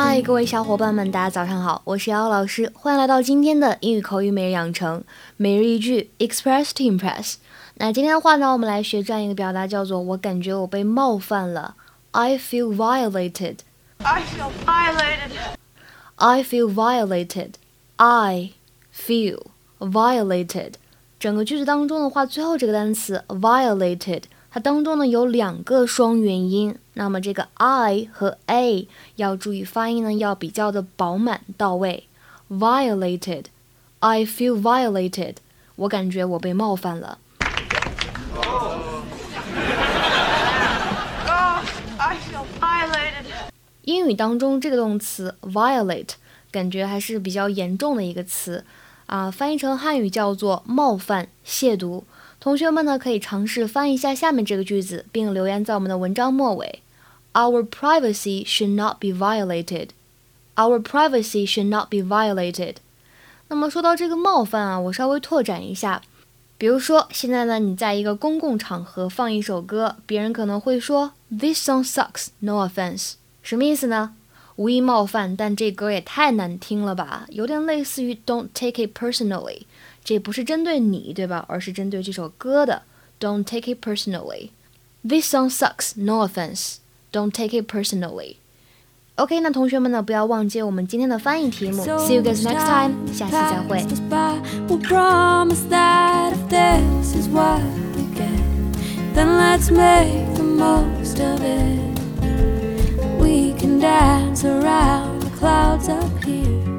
嗨，各位小伙伴们，大家早上好，我是姚老师，欢迎来到今天的英语口语每日养成每日一句 Express to Impress。那今天的话呢，我们来学这样一个表达，叫做“我感觉我被冒犯了 ”，I feel violated。I feel violated. I feel violated. I feel violated. 整个句子当中的话，最后这个单词 violated，它当中呢有两个双元音，那么这个 I 和 A 要注意发音呢，要比较的饱满到位。Violated. I feel violated. 我感觉我被冒犯了。Oh, I feel violated. 英语当中这个动词 violate 感觉还是比较严重的一个词啊，翻译成汉语叫做冒犯、亵渎。同学们呢可以尝试翻译一下下面这个句子，并留言在我们的文章末尾。Our privacy should not be violated. Our privacy should not be violated. 那么说到这个冒犯啊，我稍微拓展一下，比如说现在呢，你在一个公共场合放一首歌，别人可能会说 This song sucks, no offense. 什么意思呢？无意冒犯，但这歌也太难听了吧，有点类似于 "Don't take it personally"，这不是针对你，对吧？而是针对这首歌的 "Don't take it personally"。This song sucks, no offense. Don't take it personally. OK，那同学们呢，不要忘记我们今天的翻译题目。See you guys next time，下期再会。 We'll promise that if this is what we get, then let's make the most of it. up here.